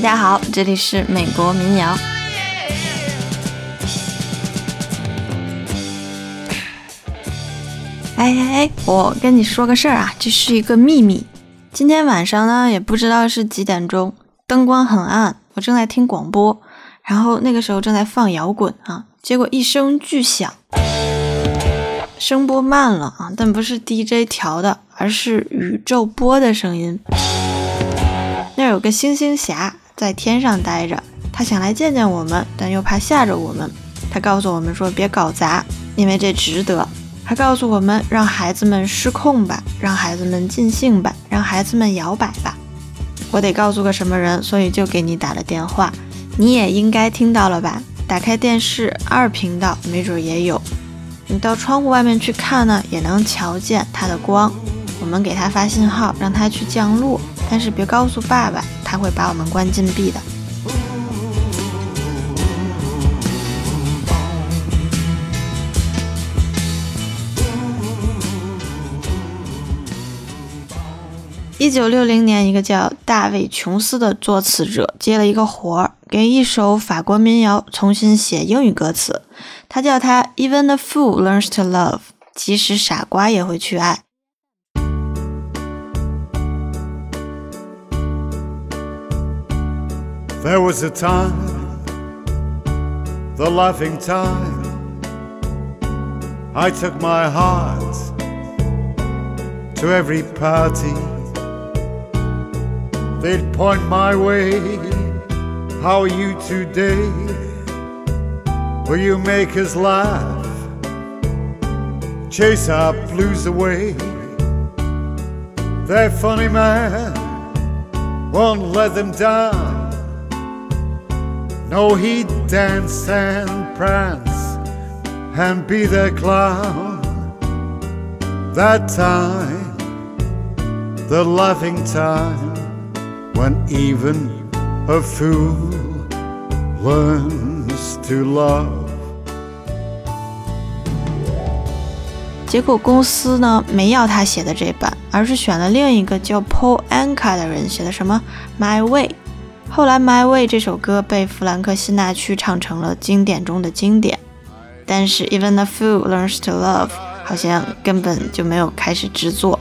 大家好，这里是美国民谣。哎哎哎，我跟你说个事儿啊，这是一个秘密。今天晚上呢，也不知道是几点钟，灯光很暗，我正在听广播，然后那个时候正在放摇滚啊，结果一声巨响，声波慢了啊，但不是 DJ 调的，而是宇宙波的声音。那有个星星侠在天上待着，他想来见见我们，但又怕吓着我们。他告诉我们说：“别搞砸，因为这值得。”还告诉我们：“让孩子们失控吧，让孩子们尽兴吧，让孩子们摇摆吧。”我得告诉个什么人，所以就给你打了电话。你也应该听到了吧？打开电视二频道，没准也有。你到窗户外面去看呢，也能瞧见它的光。我们给他发信号，让他去降落。但是别告诉爸爸，他会把我们关禁闭的。一九六零年，一个叫大卫·琼斯的作词者接了一个活儿，给一首法国民谣重新写英语歌词。他叫他 “Even the fool learns to love”，即使傻瓜也会去爱。There was a time, the laughing time, I took my heart to every party. They'd point my way. How are you today? Will you make us laugh? Chase our blues away. They're funny, man, won't let them down. No, he'd dance and prance and be the clown. That time, the laughing time, when even a fool learns to love. 结果公司呢没要他写的这版，而是选了另一个叫 Paul Anka 的人写的什么 My Way。 后来，《My Way》这首歌被弗兰克·辛纳屈唱成了经典中的经典，但是《Even a Fool Learns to Love》好像根本就没有开始制作。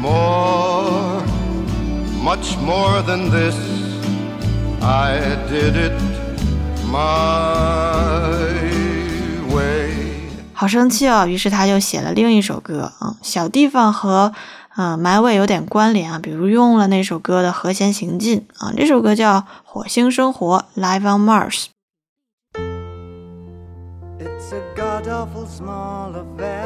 More, much more than this. I did it my way. 好生气哦！于是他就写了另一首歌啊，小地方和嗯 My Way 有点关联啊，比如用了那首歌的和弦行进啊。这首歌叫《火星生活》（Live on Mars）。It's a god awful small affair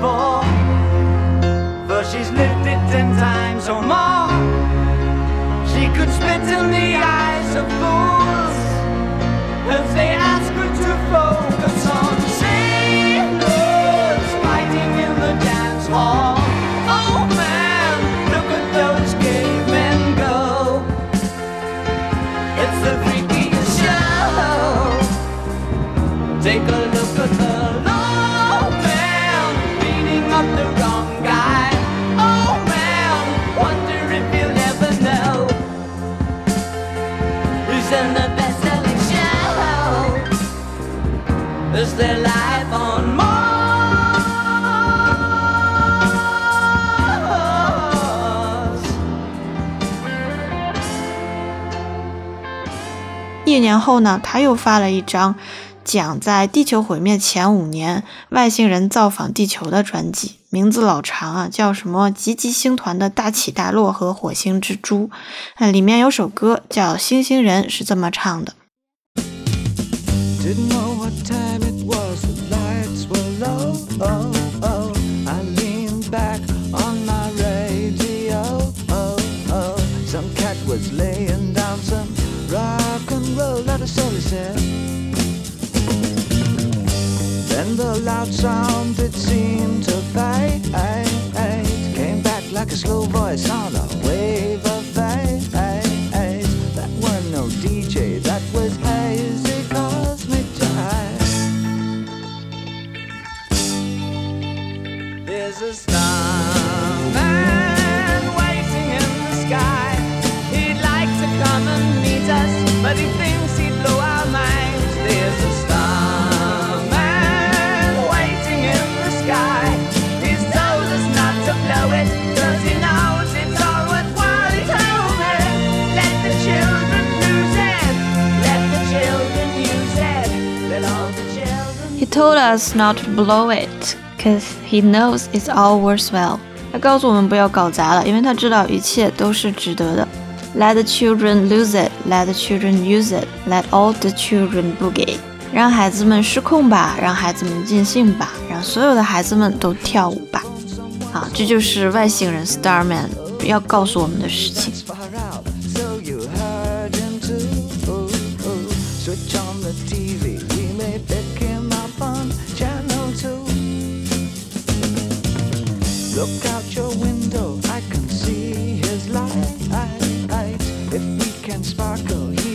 for For she's lived it ten times or more. She could spit in the eyes of fools 一年后呢，他又发了一张讲在地球毁灭前五年外星人造访地球的专辑，名字老长啊，叫什么“吉吉星团的大起大落和火星之珠”。那里面有首歌叫《星星人》，是这么唱的。the the solar cell. Then the loud sound did seem to fade. He told us not to blow it, cause he knows it's all worthwhile. 他告诉我们不要搞砸了，因为他知道一切都是值得的。Let the children lose it, let the children use it, let all the children boogie. 让孩子们失控吧，让孩子们尽兴吧，让所有的孩子们都跳舞吧。啊，这就是外星人 Starman 要告诉我们的事情。and sparkle.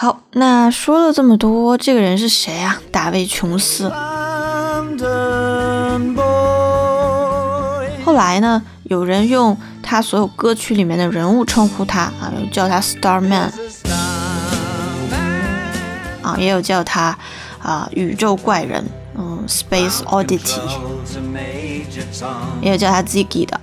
好，那说了这么多，这个人是谁啊？大卫·琼斯。后来呢，有人用他所有歌曲里面的人物称呼他啊，有叫他 Starman，啊，也有叫他啊宇宙怪人，嗯，Space Oddity，也有叫他 Ziggy 的。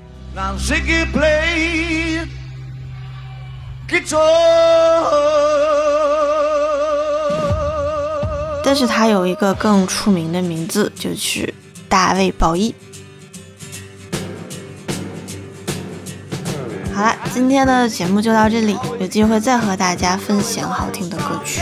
但是他有一个更出名的名字，就是大卫·鲍伊。好了，今天的节目就到这里，有机会再和大家分享好听的歌曲。